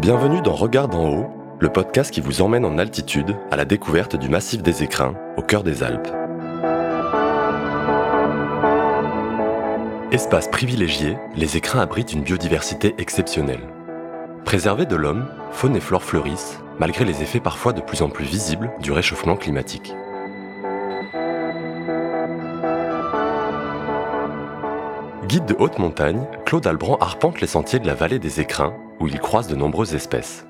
Bienvenue dans Regard d'en haut, le podcast qui vous emmène en altitude à la découverte du massif des écrins, au cœur des Alpes. Espace privilégié, les écrins abritent une biodiversité exceptionnelle. Préservés de l'homme, faune et flore fleurissent, malgré les effets parfois de plus en plus visibles du réchauffement climatique. Guide de haute montagne, Claude Albrand arpente les sentiers de la vallée des Écrins, où il croise de nombreuses espèces.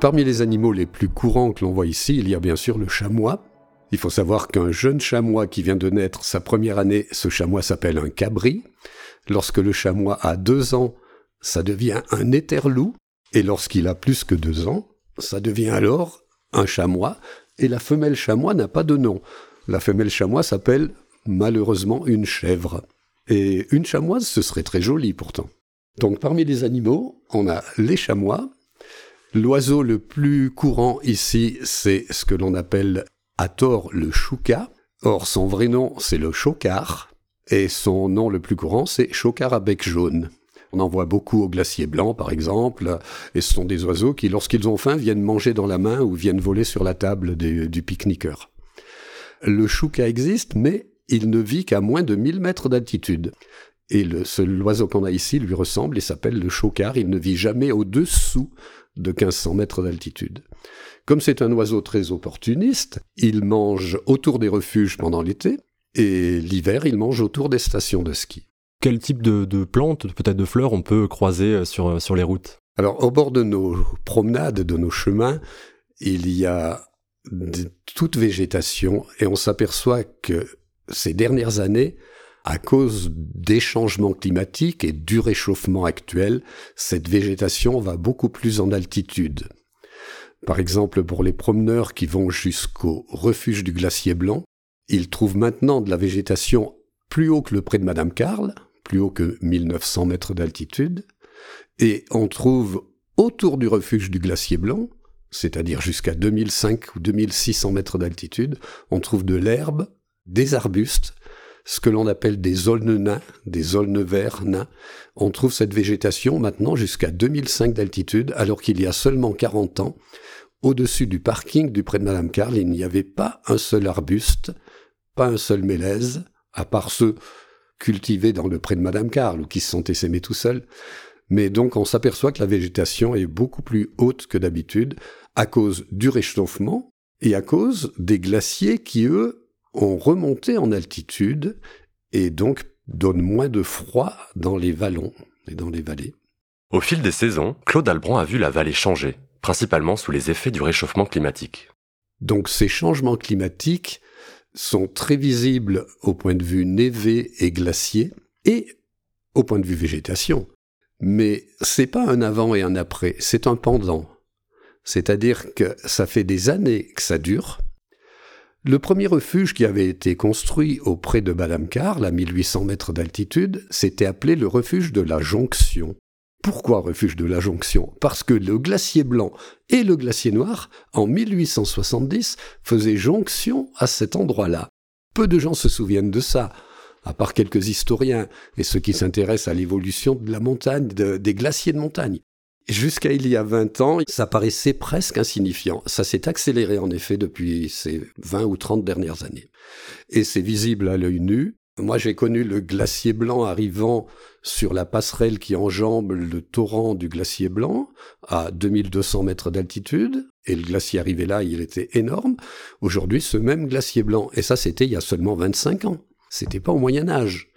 Parmi les animaux les plus courants que l'on voit ici, il y a bien sûr le chamois. Il faut savoir qu'un jeune chamois qui vient de naître sa première année, ce chamois s'appelle un cabri. Lorsque le chamois a deux ans, ça devient un éterlou. Et lorsqu'il a plus que deux ans, ça devient alors un chamois. Et la femelle chamois n'a pas de nom. La femelle chamois s'appelle malheureusement une chèvre. Et une chamoise, ce serait très joli pourtant. Donc parmi les animaux, on a les chamois. L'oiseau le plus courant ici, c'est ce que l'on appelle à tort le chouca. Or son vrai nom, c'est le chocard. Et son nom le plus courant, c'est chocard à bec jaune. On en voit beaucoup au glacier blanc, par exemple, et ce sont des oiseaux qui, lorsqu'ils ont faim, viennent manger dans la main ou viennent voler sur la table du pique-niqueur. Le chouca existe, mais il ne vit qu'à moins de 1000 mètres d'altitude. Et le seul oiseau qu'on a ici lui ressemble et s'appelle le chocard. Il ne vit jamais au-dessous de 1500 mètres d'altitude. Comme c'est un oiseau très opportuniste, il mange autour des refuges pendant l'été et l'hiver, il mange autour des stations de ski. Quel type de, plantes, peut-être de fleurs, on peut croiser euh, sur, sur les routes? Alors, au bord de nos promenades, de nos chemins, il y a toute végétation et on s'aperçoit que ces dernières années, à cause des changements climatiques et du réchauffement actuel, cette végétation va beaucoup plus en altitude. Par exemple, pour les promeneurs qui vont jusqu'au refuge du glacier blanc, ils trouvent maintenant de la végétation plus haut que le pré de Madame Carl, plus haut que 1900 mètres d'altitude, et on trouve autour du refuge du glacier blanc, c'est-à-dire jusqu'à 2005 ou 2600 mètres d'altitude, on trouve de l'herbe, des arbustes, ce que l'on appelle des aulnes nains, des aulnes verts nains. On trouve cette végétation maintenant jusqu'à 2005 d'altitude, alors qu'il y a seulement 40 ans, au-dessus du parking du près de Madame Carl, il n'y avait pas un seul arbuste, pas un seul mélèze, à part ceux cultivés dans le près de Madame Carl ou qui se sont essaimés tout seuls. Mais donc on s'aperçoit que la végétation est beaucoup plus haute que d'habitude à cause du réchauffement et à cause des glaciers qui, eux, ont remonté en altitude et donc donnent moins de froid dans les vallons et dans les vallées. Au fil des saisons, Claude Albrand a vu la vallée changer, principalement sous les effets du réchauffement climatique. Donc ces changements climatiques sont très visibles au point de vue névé et glacier et au point de vue végétation. Mais c'est pas un avant et un après, c'est un pendant. C'est-à-dire que ça fait des années que ça dure, le premier refuge qui avait été construit auprès de Madame Carl, à 1800 mètres d'altitude, s'était appelé le refuge de la Jonction. Pourquoi refuge de la Jonction? Parce que le glacier blanc et le glacier noir, en 1870, faisaient jonction à cet endroit-là. Peu de gens se souviennent de ça, à part quelques historiens et ceux qui s'intéressent à l'évolution de la montagne, des glaciers de montagne. Jusqu'à il y a 20 ans, ça paraissait presque insignifiant. Ça s'est accéléré en effet depuis ces 20 ou 30 dernières années. Et c'est visible à l'œil nu. Moi, j'ai connu le glacier blanc arrivant sur la passerelle qui enjambe le torrent du glacier blanc à 2200 mètres d'altitude. Et le glacier arrivé là, il était énorme. Aujourd'hui, ce même glacier blanc, et ça c'était il y a seulement 25 ans. C'était pas au Moyen Âge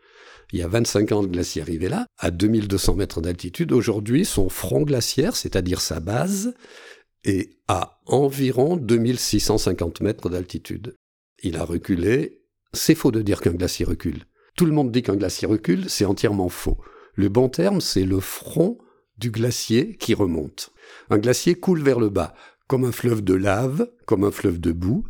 il y a 25 ans, le glacier arrivait là, à 2200 mètres d'altitude. Aujourd'hui, son front glaciaire, c'est-à-dire sa base, est à environ 2650 mètres d'altitude. Il a reculé. C'est faux de dire qu'un glacier recule. Tout le monde dit qu'un glacier recule, c'est entièrement faux. Le bon terme, c'est le front du glacier qui remonte. Un glacier coule vers le bas, comme un fleuve de lave, comme un fleuve de boue,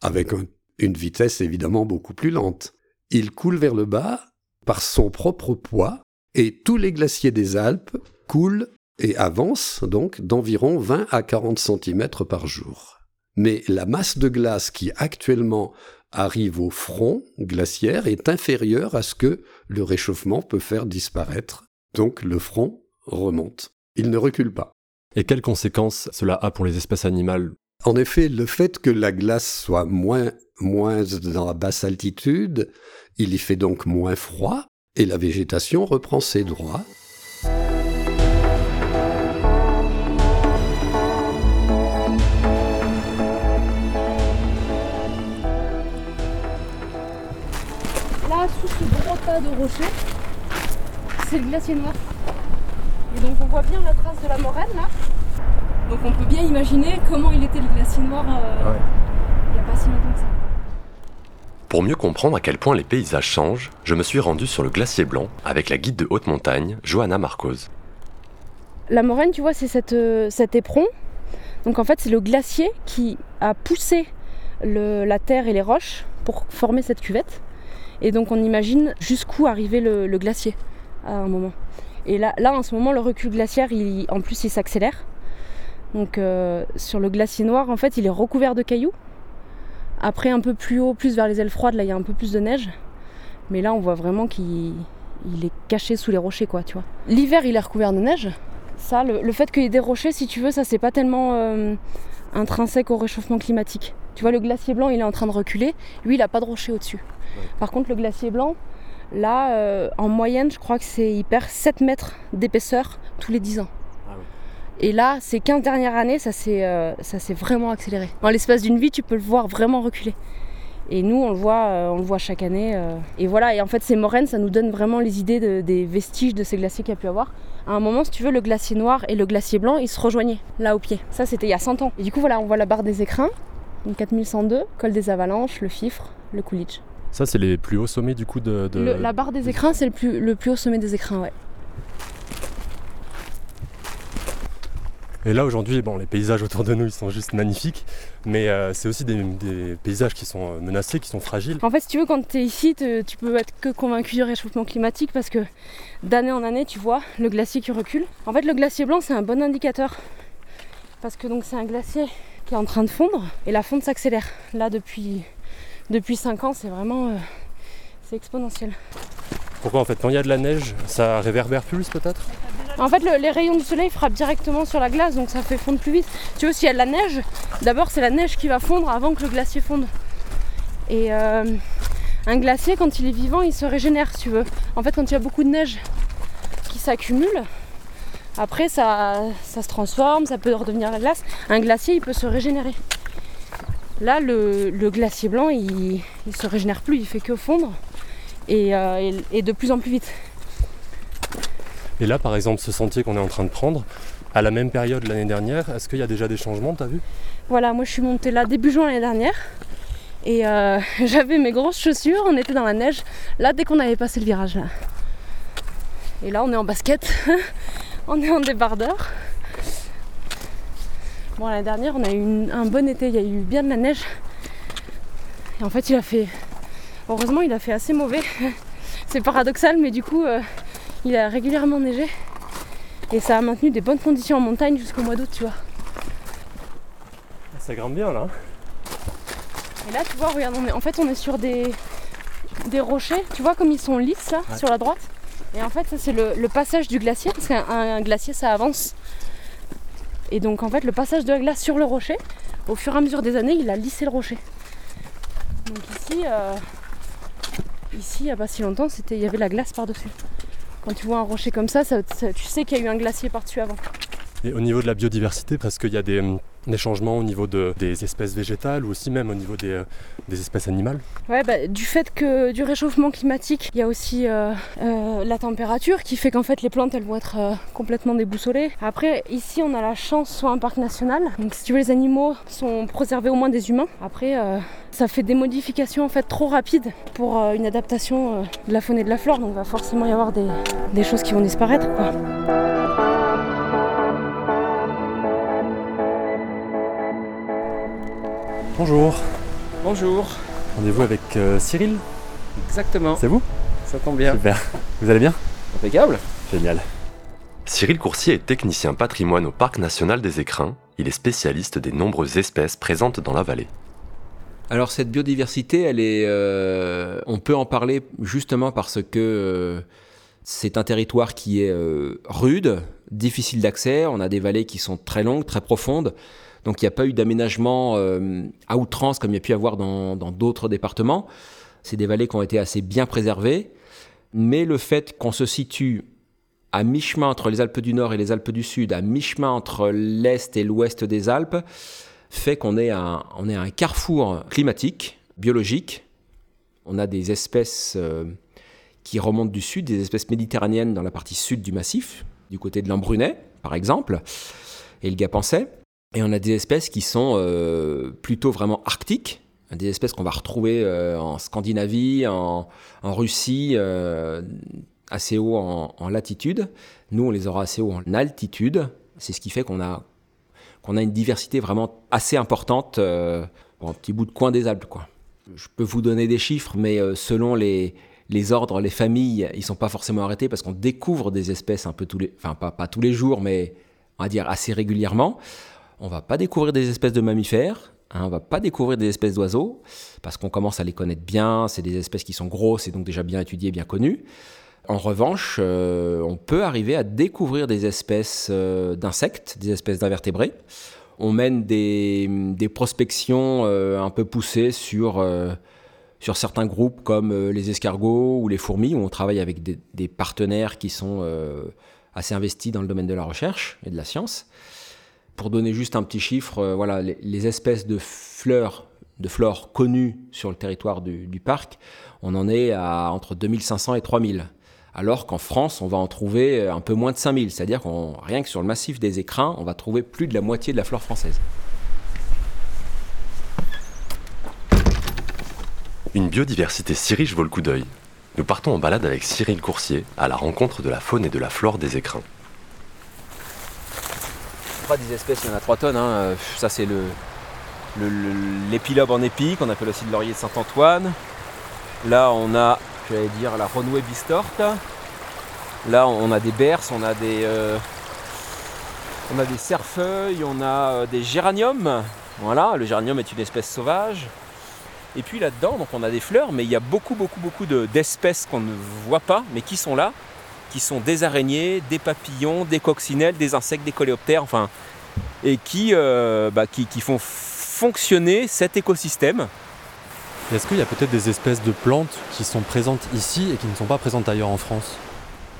avec une vitesse évidemment beaucoup plus lente. Il coule vers le bas par son propre poids, et tous les glaciers des Alpes coulent et avancent donc d'environ 20 à 40 cm par jour. Mais la masse de glace qui actuellement arrive au front glaciaire est inférieure à ce que le réchauffement peut faire disparaître. Donc le front remonte. Il ne recule pas. Et quelles conséquences cela a pour les espèces animales En effet, le fait que la glace soit moins, moins dans la basse altitude, il y fait donc moins froid et la végétation reprend ses droits. Là, sous ce gros tas de rochers, c'est le glacier noir. Et donc on voit bien la trace de la moraine là. Donc on peut bien imaginer comment il était le glacier noir euh, il n'y a pas si longtemps que ça. Pour mieux comprendre à quel point les paysages changent, je me suis rendu sur le glacier blanc avec la guide de haute montagne, Johanna Marcos. La moraine, tu vois, c'est cette, euh, cet éperon. Donc en fait, c'est le glacier qui a poussé le- la terre et les roches pour former cette cuvette. Et donc on imagine jusqu'où arrivait le, le glacier à un moment. Et là, là, en ce moment, le recul glaciaire, il- en plus, il s'accélère. Donc euh, sur le glacier noir, en fait, il est recouvert de cailloux. Après, un peu plus haut, plus vers les ailes froides, là, il y a un peu plus de neige. Mais là, on voit vraiment qu'il il est caché sous les rochers, quoi, tu vois. L'hiver, il est recouvert de neige. Ça, le, le fait qu'il y ait des rochers, si tu veux, ça, c'est pas tellement euh, intrinsèque au réchauffement climatique. Tu vois, le glacier blanc, il est en train de reculer. Lui, il a pas de rochers au-dessus. Par contre, le glacier blanc, là, euh, en moyenne, je crois que c'est il perd 7 mètres d'épaisseur tous les 10 ans. Et là, ces 15 dernières années, ça s'est euh, ça s'est vraiment accéléré. En l'espace d'une vie, tu peux le voir vraiment reculer. Et nous, on le voit, euh, on le voit chaque année. euh. Et voilà, et en fait, ces moraines, ça nous donne vraiment les idées de- des vestiges de ces glaciers qu'il y a pu avoir. À un moment, si tu veux, le glacier noir et le glacier blanc, ils se rejoignaient là au pied. Ça, c'était il y a 100 ans. Et du coup, voilà, on voit la barre des écrins, donc 4102, col des avalanches, le Fifre, le Coolidge. Ça, c'est les plus hauts sommets du coup de. de- Le- la barre des écrins, c'est le plus, le plus haut sommet des écrins, ouais. Et là aujourd'hui, bon, les paysages autour de nous, ils sont juste magnifiques, mais euh, c'est aussi des, paysages qui sont euh, menacés, qui sont fragiles. En fait, si tu veux, quand tu es ici, tu peux être que convaincu du réchauffement climatique parce que d'année en année, tu vois le glacier qui recule. En fait, le glacier blanc, c'est un bon indicateur parce que donc c'est un glacier qui est en train de fondre et la fonte s'accélère. Là, depuis, depuis 5 ans, c'est vraiment euh, c'est exponentiel. Pourquoi en fait, quand il y a de la neige, ça réverbère plus peut-être? En fait, le- les rayons du soleil frappent directement sur la glace, donc ça fait fondre plus vite. Tu vois, s'il y a de la neige, d'abord c'est la neige qui va fondre avant que le glacier fonde. Et euh, un glacier, quand il est vivant, il se régénère, si tu veux. En fait, quand il y a beaucoup de neige qui s'accumule, après ça, se transforme, ça peut redevenir la glace. Un glacier, il peut se régénérer. Là, le, glacier blanc, il, il se régénère plus, il fait que fondre. Et, euh, et- et de plus en plus vite. Et là, par exemple, ce sentier qu'on est en train de prendre, à la même période l'année dernière, est-ce qu'il y a déjà des changements, t'as vu? Voilà, moi je suis montée là début juin l'année dernière. Et euh, j'avais mes grosses chaussures, on était dans la neige, là dès qu'on avait passé le virage là. Et là on est en basket, on est en débardeur. Bon l'année dernière on a eu une- un bon été, il y a eu bien de la neige. Et en fait il a fait, heureusement il a fait assez mauvais. C'est paradoxal mais du coup euh, il a régulièrement neigé. Et ça a maintenu des bonnes conditions en montagne jusqu'au mois d'août tu vois. Ça grimpe bien là. Et là, tu vois, regarde, on est- en fait, on est sur des, des rochers, tu vois, comme ils sont lisses là, Ouais. sur la droite. Et en fait, ça, c'est le, le passage du glacier, parce qu'un un glacier, ça avance. Et donc, en fait, le passage de la glace sur le rocher, au fur et à mesure des années, il a lissé le rocher. Donc, ici, euh, ici, il n'y a pas si longtemps, il y avait la glace par-dessus. Quand tu vois un rocher comme ça, ça- ça- tu sais qu'il y a eu un glacier par-dessus avant. Et au niveau de la biodiversité, parce qu'il y a des, hum, des changements au niveau de- des espèces végétales ou aussi même au niveau des, euh, des espèces animales. Ouais, bah, du fait que du réchauffement climatique, il y a aussi euh, euh, la température qui fait qu'en fait les plantes elles vont être complètement déboussolées. Après, ici on a la chance soit un parc national, donc si tu veux les animaux sont préservés au moins des humains. Après, ça fait des modifications en fait trop rapides pour une adaptation de la faune et de la flore, donc il va forcément y avoir des, choses qui vont disparaître. Bonjour, Bonjour, rendez-vous avec euh, Cyril, exactement, c'est vous? Ça tombe bien. Super, vous allez bien? Impeccable. Génial. Cyril Coursier est technicien patrimoine au Parc national des Écrins. Il est spécialiste des nombreuses espèces présentes dans la vallée. Alors cette biodiversité, elle est, euh, on peut en parler justement parce que euh, c'est un territoire qui est euh, rude, difficiles d'accès, on a des vallées qui sont très longues, très profondes. Donc il n'y a pas eu d'aménagement euh, à outrance comme il y a pu y avoir dans d'autres départements. C'est des vallées qui ont été assez bien préservées. Mais le fait qu'on se situe à mi-chemin entre les Alpes du Nord et les Alpes du Sud, à mi-chemin entre l'Est et l'Ouest des Alpes, fait qu'on est, un carrefour climatique, biologique. On a des espèces euh, qui remontent du sud, des espèces méditerranéennes dans la partie sud du massif, du côté de l'Embrunet, par exemple, et le Gapençais. Et on a des espèces qui sont euh, plutôt vraiment arctiques, des espèces qu'on va retrouver euh, en Scandinavie, en, Russie, euh, assez haut en, latitude. Nous, on les aura assez haut en altitude. C'est ce qui fait qu'on a, qu'on a une diversité vraiment assez importante pour un petit bout de coin des Alpes. Quoi. Je peux vous donner des chiffres, mais selon les, les ordres, les familles, ils sont pas forcément arrêtés parce qu'on découvre des espèces un peu tous les, enfin pas, pas tous les jours, mais on va dire assez régulièrement. On va pas découvrir des espèces de mammifères, hein, on va pas découvrir des espèces d'oiseaux, parce qu'on commence à les connaître bien, c'est des espèces qui sont grosses et donc déjà bien étudiées, bien connues. En revanche, euh, on peut arriver à découvrir des espèces euh, d'insectes, des espèces d'invertébrés. On mène des, prospections euh, un peu poussées sur, sur certains groupes comme les escargots ou les fourmis, où on travaille avec des partenaires qui sont assez investis dans le domaine de la recherche et de la science. Pour donner juste un petit chiffre, euh, voilà, les, espèces de fleurs, de flore connues sur le territoire du, parc, on en est à entre 2500 et 3000 alors qu'en France, on va en trouver euh, un peu moins de 5000. C'est-à-dire qu'on rien que sur le massif des écrins, on va trouver plus de la moitié de la flore française. Une biodiversité si riche vaut le coup d'œil. Nous partons en balade avec Cyril Coursier à la rencontre de la faune et de la flore des écrins des espèces, il y en a 3 tonnes. Hein. Ça, c'est le, l'épilobe en épi, qu'on appelle aussi le laurier de Saint-Antoine. Là, on a, j'allais dire, la renouée bistorte. Là, on a des berces, on a des, euh, on a des cerfeuilles, on a euh, des géraniums. Voilà, le géranium est une espèce sauvage. Et puis là-dedans, on a des fleurs, mais il y a beaucoup, beaucoup, beaucoup d'espèces qu'on ne voit pas, mais qui sont là qui sont des araignées, des papillons, des coccinelles, des insectes, des coléoptères, enfin, et qui, euh, bah, qui, font fonctionner cet écosystème. Est-ce qu'il y a peut-être des espèces de plantes qui sont présentes ici et qui ne sont pas présentes ailleurs en France?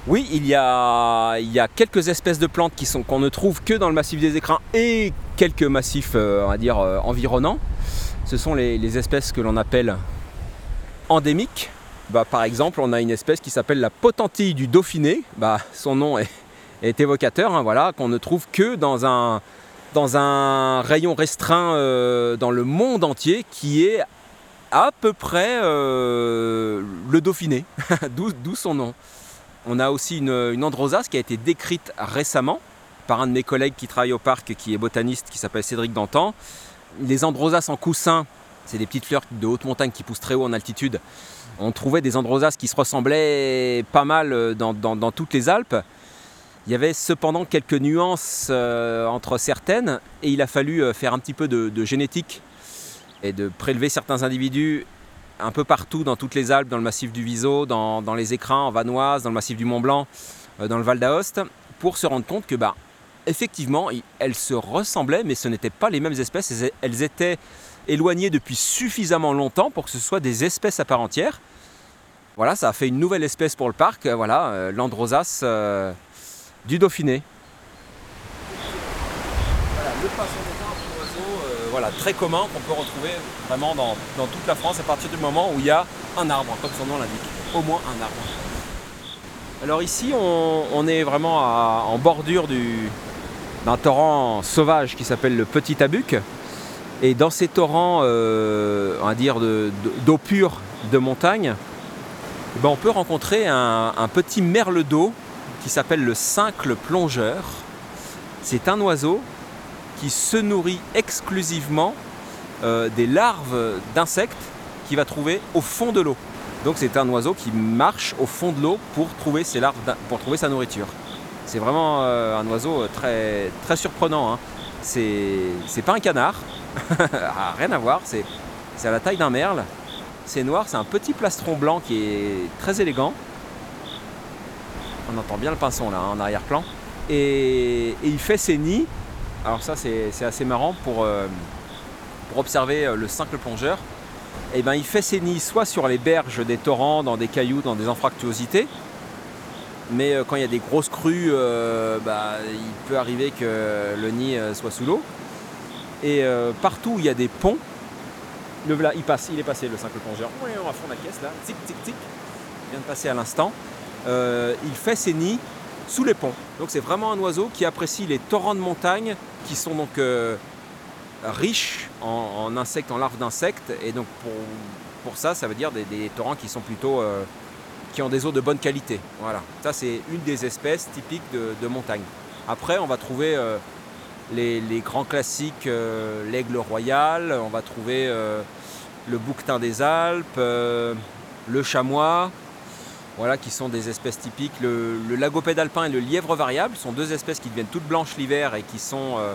Oui, il y, a, il y a quelques espèces de plantes qui sont qu'on ne trouve que dans le massif des écrins et quelques massifs, euh, on va dire, euh, environnants. Ce sont les, les espèces que l'on appelle endémiques, bah, par exemple, on a une espèce qui s'appelle la potentille du Dauphiné. Bah, son nom est, évocateur, hein, voilà, qu'on ne trouve que dans un, rayon restreint euh, dans le monde entier qui est à peu près euh, le Dauphiné, d'où son nom. On a aussi une, une androsace qui a été décrite récemment par un de mes collègues qui travaille au parc, qui est botaniste, qui s'appelle Cédric Dantan. Les androsaces en coussin, c'est des petites fleurs de haute montagne qui poussent très haut en altitude on trouvait des androsaces qui se ressemblaient pas mal euh, dans, toutes les Alpes. Il y avait cependant quelques nuances euh, entre certaines et il a fallu euh, faire un petit peu de, génétique et de prélever certains individus un peu partout dans toutes les Alpes, dans le massif du Viso, dans, les écrins en Vanoise, dans le massif du Mont Blanc, dans le Val d'Aoste, pour se rendre compte que bah, effectivement, elles se ressemblaient, mais ce n'étaient pas les mêmes espèces, elles étaient éloignées depuis suffisamment longtemps pour que ce soit des espèces à part entière. Voilà, ça a fait une nouvelle espèce pour le parc, euh, voilà, euh, l'Androsas euh, du Dauphiné. Voilà, le poisson un oiseau voilà, très commun qu'on peut retrouver vraiment dans, toute la France à partir du moment où il y a un arbre, comme son nom l'indique, au moins un arbre. Alors ici, on, est vraiment en bordure d'un torrent sauvage qui s'appelle le Petit Abuc. Et dans ces torrents, dire, d'eau pure de montagne, eh ben, on peut rencontrer un, petit merle d'eau qui s'appelle le cincle plongeur. C'est un oiseau qui se nourrit exclusivement euh, des larves d'insectes qu'il va trouver au fond de l'eau. Donc c'est un oiseau qui marche au fond de l'eau pour trouver ses larves, pour trouver sa nourriture. C'est vraiment euh, un oiseau très, très surprenant. Hein. C'est pas un canard, rien à voir, c'est à la taille d'un merle. C'est noir, c'est un petit plastron blanc qui est très élégant. On entend bien le pinson là hein, en arrière-plan. Et, il fait ses nids. Alors ça c'est assez marrant pour, euh, observer euh, le simple plongeur. Et eh ben, il fait ses nids soit sur les berges des torrents, dans des cailloux, dans des anfractuosités. Mais quand il y a des grosses crues, bah, il peut arriver que le nid soit sous l'eau. Et partout où il y a des ponts, il est passé le simple plongeur. On va fond la caisse là, tic tic tic. Il vient de passer à l'instant. Euh, il fait ses nids sous les ponts. Donc c'est vraiment un oiseau qui apprécie les torrents de montagne qui sont donc euh, riches en, insectes, en larves d'insectes. Et donc pour, ça, ça veut dire des, torrents qui sont plutôt euh, qui ont des eaux de bonne qualité. Voilà. Ça c'est une des espèces typiques de, montagne. Après, on va trouver les, grands classiques, l'aigle royal, on va trouver le bouquetin des Alpes, le chamois, voilà, qui sont des espèces typiques. Le, lagopède alpin et le lièvre variable sont deux espèces qui deviennent toutes blanches l'hiver et qui sont euh,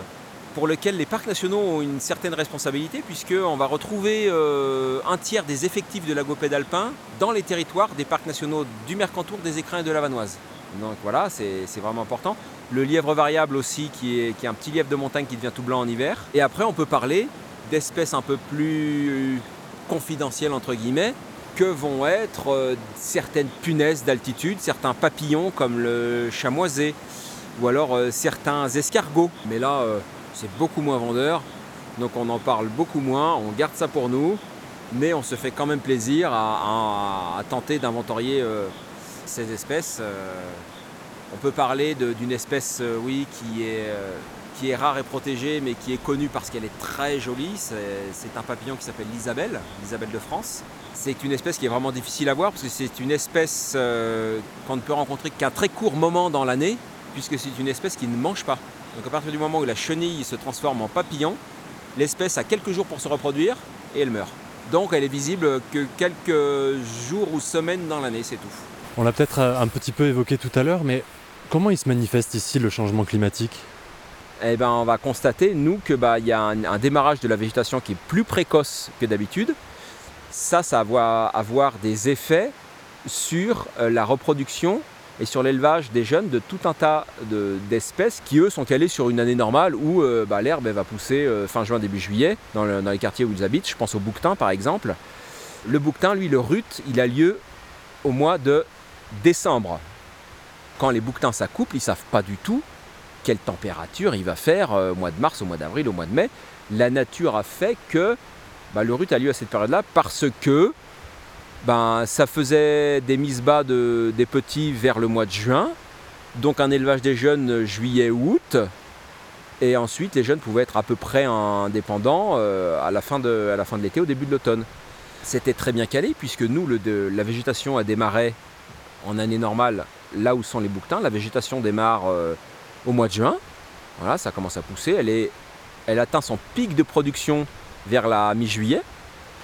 pour lesquelles les parcs nationaux ont une certaine responsabilité puisqu'on va retrouver euh, un tiers des effectifs de lagopède alpin dans les territoires des parcs nationaux du Mercantour, des Écrins et de la Vanoise. Donc voilà, c'est vraiment important. Le lièvre variable aussi, qui est, un petit lièvre de montagne qui devient tout blanc en hiver. Et après, on peut parler d'espèces un peu plus confidentielles, entre guillemets, que vont être euh, certaines punaises d'altitude, certains papillons comme le chamoisé, ou alors euh, certains escargots. Mais là, euh, c'est beaucoup moins vendeur, donc on en parle beaucoup moins, on garde ça pour nous, mais on se fait quand même plaisir à, tenter d'inventorier ces espèces. On peut parler d'une espèce, oui, qui est qui est rare et protégée, mais qui est connue parce qu'elle est très jolie. C'est un papillon qui s'appelle l'Isabelle, l'Isabelle de France. C'est une espèce qui est vraiment difficile à voir parce que c'est une espèce euh, qu'on ne peut rencontrer qu'un très court moment dans l'année, puisque c'est une espèce qui ne mange pas. Donc à partir du moment où la chenille se transforme en papillon, l'espèce a quelques jours pour se reproduire et elle meurt. Donc elle est visible que quelques jours ou semaines dans l'année, c'est tout. On l'a peut-être euh, un petit peu évoqué tout à l'heure, mais comment il se manifeste ici le changement climatique eh ben, on va constater, nous, qu'il bah, y a un, démarrage de la végétation qui est plus précoce que d'habitude. Ça, ça va avoir des effets sur euh, la reproduction et sur l'élevage des jeunes de tout un tas d'espèces qui, eux, sont calés sur une année normale où euh, bah, l'herbe va pousser euh, fin juin, début juillet, dans, les quartiers où ils habitent. Je pense au bouquetin, par exemple. Le bouquetin, lui, le rut, il a lieu au mois de décembre. Quand les bouquetins s'accouplent, ils ne savent pas du tout quelle température il va faire euh, au mois de mars, au mois d'avril, au mois de mai. La nature a fait que bah, le rut a lieu à cette période-là parce que ben, ça faisait des mises bas de, des petits vers le mois de juin, donc un élevage des jeunes juillet-août, et ensuite les jeunes pouvaient être à peu près indépendants euh, à la fin de, l'été, au début de l'automne. C'était très bien calé puisque nous, la végétation a démarré en année normale là où sont les bouquetins. La végétation démarre euh, au mois de juin. Voilà, ça commence à pousser. Elle, est, elle atteint son pic de production vers la mi-juillet.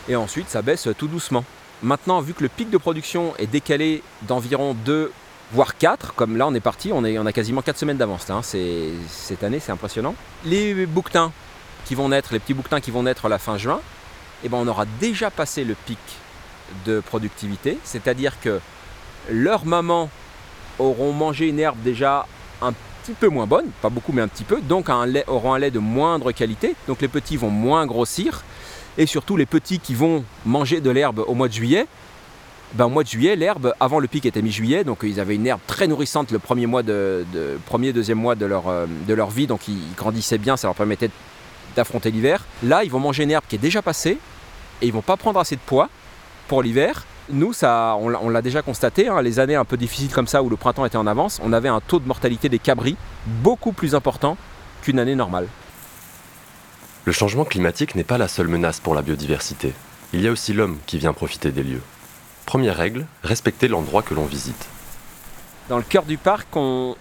Et ensuite, ça baisse tout doucement. Maintenant, vu que le pic de production est décalé d'environ 2 voire 4, comme là on est parti, on, est, on a quasiment 4 semaines d'avance hein. cette année, c'est impressionnant. Les bouquetins qui vont naître, les petits bouquetins qui vont naître à la fin juin, eh ben on aura déjà passé le pic de productivité, c'est-à-dire que leurs mamans auront mangé une herbe déjà un petit peu moins bonne, pas beaucoup mais un petit peu, donc auront un lait de moindre qualité, donc les petits vont moins grossir, et surtout les petits qui vont manger de l'herbe au mois de juillet, ben, au mois de juillet, l'herbe, avant le pic était mi-juillet, donc ils avaient une herbe très nourrissante le premier mois deuxième mois de leur, euh, de leur vie, donc ils grandissaient bien, ça leur permettait d'affronter l'hiver. Là, ils vont manger une herbe qui est déjà passée, et ils vont pas prendre assez de poids pour l'hiver, nous, ça, on l'a déjà constaté, hein, les années un peu difficiles comme ça où le printemps était en avance, on avait un taux de mortalité des cabris beaucoup plus important qu'une année normale. Le changement climatique n'est pas la seule menace pour la biodiversité. Il y a aussi l'homme qui vient profiter des lieux. Première règle, respecter l'endroit que l'on visite. Dans le cœur du parc, on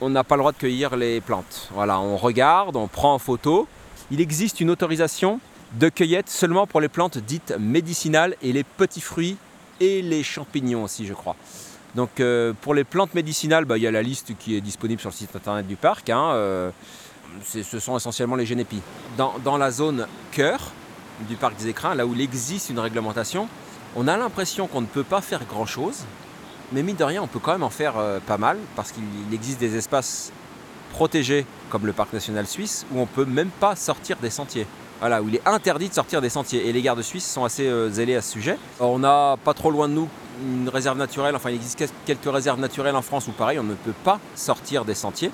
n'a pas le droit de cueillir les plantes. Voilà, on regarde, on prend en photo. Il existe une autorisation de cueillette seulement pour les plantes dites médicinales et les petits fruits et les champignons aussi, je crois. Donc euh, pour les plantes médicinales, bah, il y a la liste qui est disponible sur le site internet du parc. Hein, euh, ce sont essentiellement les génépies. Dans, la zone cœur du parc des écrins, là où il existe une réglementation, on a l'impression qu'on ne peut pas faire grand-chose, mais mine de rien, on peut quand même en faire euh, pas mal, parce qu'il existe des espaces protégés, comme le parc national suisse, où on peut même pas sortir des sentiers. Voilà, où il est interdit de sortir des sentiers. Et les gardes suisses sont assez euh, zélés à ce sujet. on a pas trop loin de nous une réserve naturelle, enfin il existe quelques réserves naturelles en France où pareil, on ne peut pas sortir des sentiers.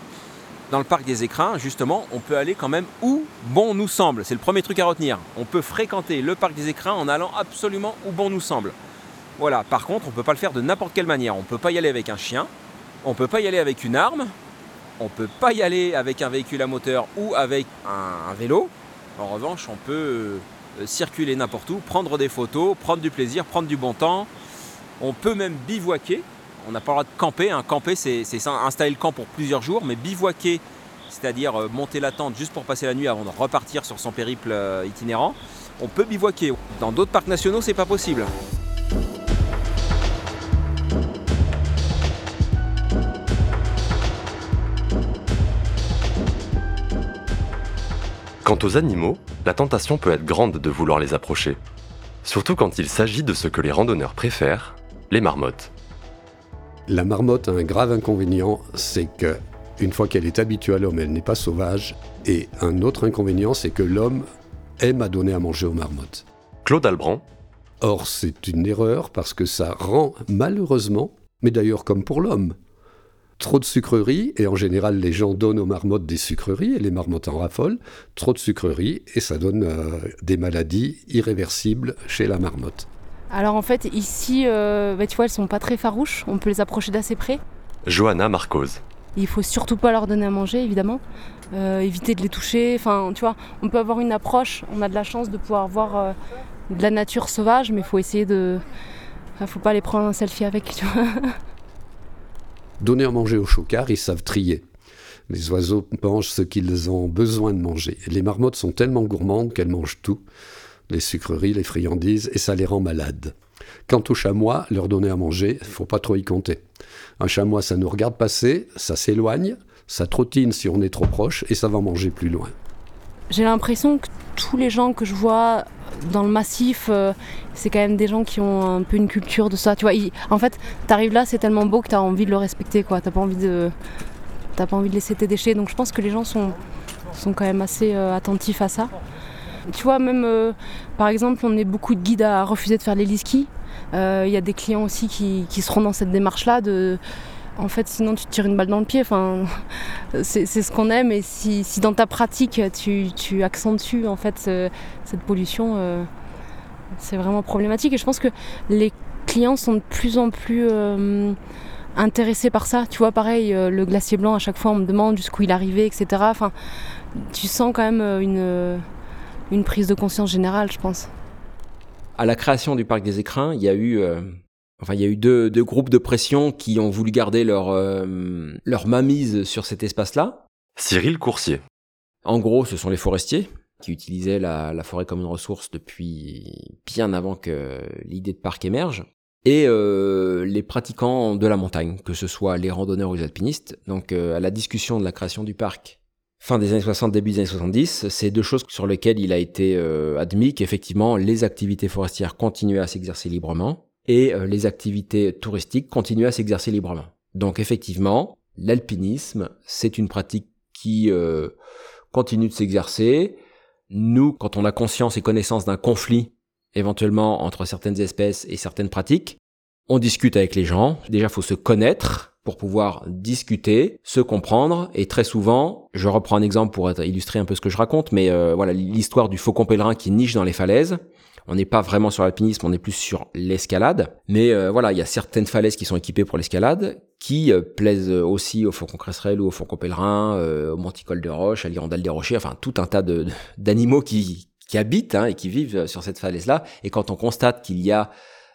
Dans le parc des écrins, justement, on peut aller quand même où bon nous semble. C'est le premier truc à retenir. On peut fréquenter le parc des écrins en allant absolument où bon nous semble. Voilà, par contre, on ne peut pas le faire de n'importe quelle manière. On ne peut pas y aller avec un chien, on ne peut pas y aller avec une arme, on ne peut pas y aller avec un véhicule à moteur ou avec un, vélo. En revanche, on peut euh, circuler n'importe où, prendre des photos, prendre du plaisir, prendre du bon temps. On peut même bivouaquer. On n'a pas le droit de camper. Un Camper, c'est installer le camp pour plusieurs jours, mais bivouaquer, c'est-à-dire euh, monter la tente juste pour passer la nuit avant de repartir sur son périple euh, itinérant, on peut bivouaquer. Dans d'autres parcs nationaux, c'est pas possible. Quant aux animaux, la tentation peut être grande de vouloir les approcher. Surtout quand il s'agit de ce que les randonneurs préfèrent, les marmottes. La marmotte a un grave inconvénient, c'est que une fois qu'elle est habituée à l'homme, elle n'est pas sauvage. Et un autre inconvénient, c'est que l'homme aime à donner à manger aux marmottes. Claude Albrand. Or, c'est une erreur parce que ça rend malheureusement, mais d'ailleurs comme pour l'homme, trop de sucreries, et en général les gens donnent aux marmottes des sucreries, et les marmottes en raffolent, trop de sucreries, et ça donne euh, des maladies irréversibles chez la marmotte. Alors en fait ici, euh, bah, tu vois, elles sont pas très farouches, on peut les approcher d'assez près. Johanna Marcos. Il faut surtout pas leur donner à manger, évidemment. Euh, éviter de les toucher. Enfin, tu vois, on peut avoir une approche. On a de la chance de pouvoir voir de la nature sauvage, mais il faut essayer de. Enfin, faut pas les prendre un selfie avec, tu vois. Donner à manger aux chocards, ils savent trier. Les oiseaux mangent ce qu'ils ont besoin de manger. Les marmottes sont tellement gourmandes qu'elles mangent tout, les sucreries, les friandises, et ça les rend malades. Quant aux chamois, leur donner à manger, faut pas trop y compter. Un chamois, ça nous regarde passer, ça s'éloigne, ça trottine si on est trop proche, et ça va manger plus loin. J'ai l'impression que tous les gens que je vois dans le massif, euh, c'est quand même des gens qui ont un peu une culture de ça. Tu vois, en fait, t'arrives là, c'est tellement beau que t'as envie de le respecter. T'as pas envie de, t'as pas envie de laisser tes déchets. Donc je pense que les gens sont, sont quand même assez euh, attentifs à ça. Tu vois, même euh, par exemple, on est beaucoup de guides à refuser de faire les ski. Il y a des clients aussi qui, qui seront dans cette démarche-là de en fait, sinon tu tires une balle dans le pied. Enfin, c'est ce qu'on aime. Et si, dans ta pratique tu, tu accentues en fait cette pollution, euh, c'est vraiment problématique. Et je pense que les clients sont de plus en plus euh, intéressés par ça. Tu vois, pareil, euh, le glacier blanc, à chaque fois on me demande jusqu'où il arrivait, etc. Enfin, tu sens quand même une, une prise de conscience générale, je pense. À la création du parc des écrins, il y a eu Enfin, il y a eu deux, groupes de pression qui ont voulu garder leur, euh, leur mamise sur cet espace-là. Cyril Coursier. En gros, ce sont les forestiers qui utilisaient la, forêt comme une ressource depuis bien avant que l'idée de parc émerge. Et euh, les pratiquants de la montagne, que ce soit les randonneurs ou les alpinistes. Donc, euh, à la discussion de la création du parc fin des années 60, début des années 70, c'est deux choses sur lesquelles il a été admis qu'effectivement les activités forestières continuaient à s'exercer librement et euh, les activités touristiques continuent à s'exercer librement. Donc effectivement, l'alpinisme, c'est une pratique qui euh, continue de s'exercer. Nous, quand on a conscience et connaissance d'un conflit éventuellement entre certaines espèces et certaines pratiques, on discute avec les gens. Déjà, faut se connaître pour pouvoir discuter, se comprendre. Et très souvent, je reprends un exemple pour illustrer un peu ce que je raconte, mais euh, voilà l'histoire du faucon pèlerin qui niche dans les falaises. On n'est pas vraiment sur l'alpinisme, on est plus sur l'escalade. Mais euh, voilà, il y a certaines falaises qui sont équipées pour l'escalade, qui euh, plaisent aussi au faucon cresserelle ou au faucon pèlerin, euh, au monticole de roche, à l'hirondelle des rochers, enfin tout un tas de d'animaux qui, qui habitent hein, et qui vivent sur cette falaise-là. Et quand on constate qu'il y a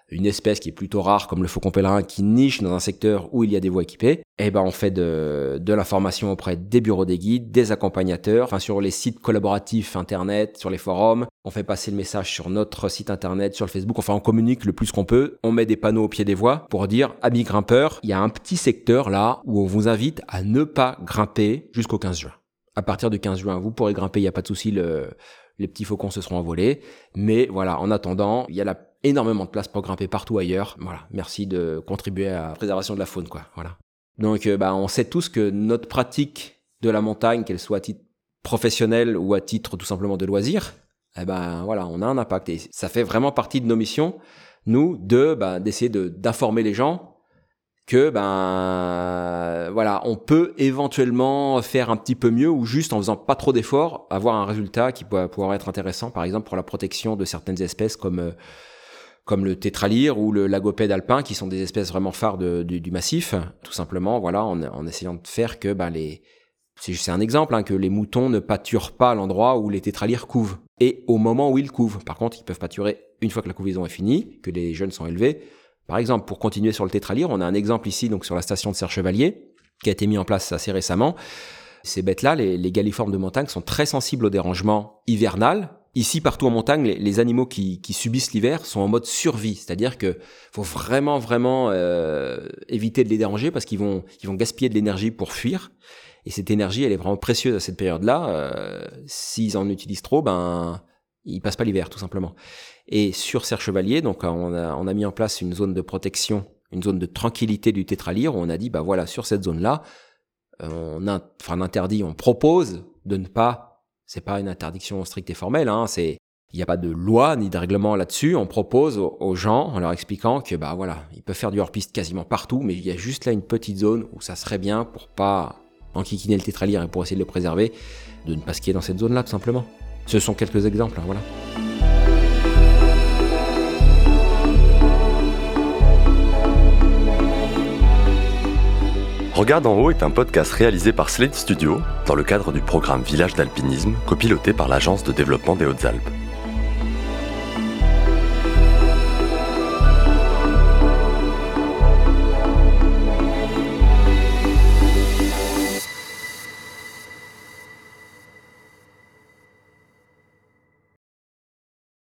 une espèce qui est plutôt rare comme le faucon pèlerin qui niche dans un secteur où il y a des voies équipées, eh ben on fait de, de l'information auprès des bureaux des guides, des accompagnateurs, enfin sur les sites collaboratifs internet, sur les forums, on fait passer le message sur notre site internet, sur le Facebook, enfin on communique le plus qu'on peut, on met des panneaux au pied des voies pour dire amis grimpeurs, il y a un petit secteur là où on vous invite à ne pas grimper jusqu'au 15 juin. À partir du 15 juin, vous pourrez grimper, il n'y a pas de souci, le, les petits faucons se seront envolés. Mais voilà, en attendant, il y a la énormément de place pour grimper partout ailleurs. Voilà, merci de contribuer à la préservation de la faune, quoi. Voilà. Donc, euh, bah, on sait tous que notre pratique de la montagne, qu'elle soit à titre professionnel ou à titre tout simplement de loisir, eh ben voilà, on a un impact. Et ça fait vraiment partie de nos missions, nous, de ben, d'essayer de d'informer les gens que ben voilà, on peut éventuellement faire un petit peu mieux ou juste en faisant pas trop d'efforts, avoir un résultat qui pourrait pouvoir être intéressant, par exemple pour la protection de certaines espèces comme euh, comme le tétralyre ou le lagopède alpin, qui sont des espèces vraiment phares du, massif, tout simplement, voilà, en, essayant de faire que ben, les, c'est un exemple, hein, que les moutons ne pâturent pas à l'endroit où les tétralyres couvent, et au moment où ils couvent. Par contre, ils peuvent pâturer une fois que la couvaison est finie, que les jeunes sont élevés. Par exemple, pour continuer sur le tétralyre, on a un exemple ici, donc sur la station de Serre-Chevalier, qui a été mis en place assez récemment. Ces bêtes-là, les, les galliformes de montagne, sont très sensibles au dérangement hivernal, Ici, partout en montagne, les, animaux qui, subissent l'hiver sont en mode survie, c'est-à-dire que faut vraiment, vraiment euh, éviter de les déranger parce qu'ils vont, ils vont gaspiller de l'énergie pour fuir. Et cette énergie, elle est vraiment précieuse à cette période-là. Euh, s'ils en utilisent trop, ben, ils passent pas l'hiver, tout simplement. Et sur Serre Chevalier, donc on a, on a mis en place une zone de protection, une zone de tranquillité du tétralyre où on a dit, bah voilà, sur cette zone-là, on, a, enfin, on interdit, on propose de ne pas c'est pas une interdiction stricte et formelle, hein, c'est il n'y a pas de loi ni de règlement là-dessus. On propose aux, gens, en leur expliquant que bah voilà, ils peuvent faire du hors-piste quasiment partout, mais il y a juste là une petite zone où ça serait bien pour pas enquiquiner le tétralyre et pour essayer de le préserver, de ne pas skier dans cette zone-là tout simplement. Ce sont quelques exemples, hein, voilà. Regarde en haut est un podcast réalisé par Slate Studio dans le cadre du programme Village d'alpinisme copiloté par l'Agence de développement des Hautes-Alpes.